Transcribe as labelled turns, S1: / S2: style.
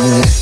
S1: good.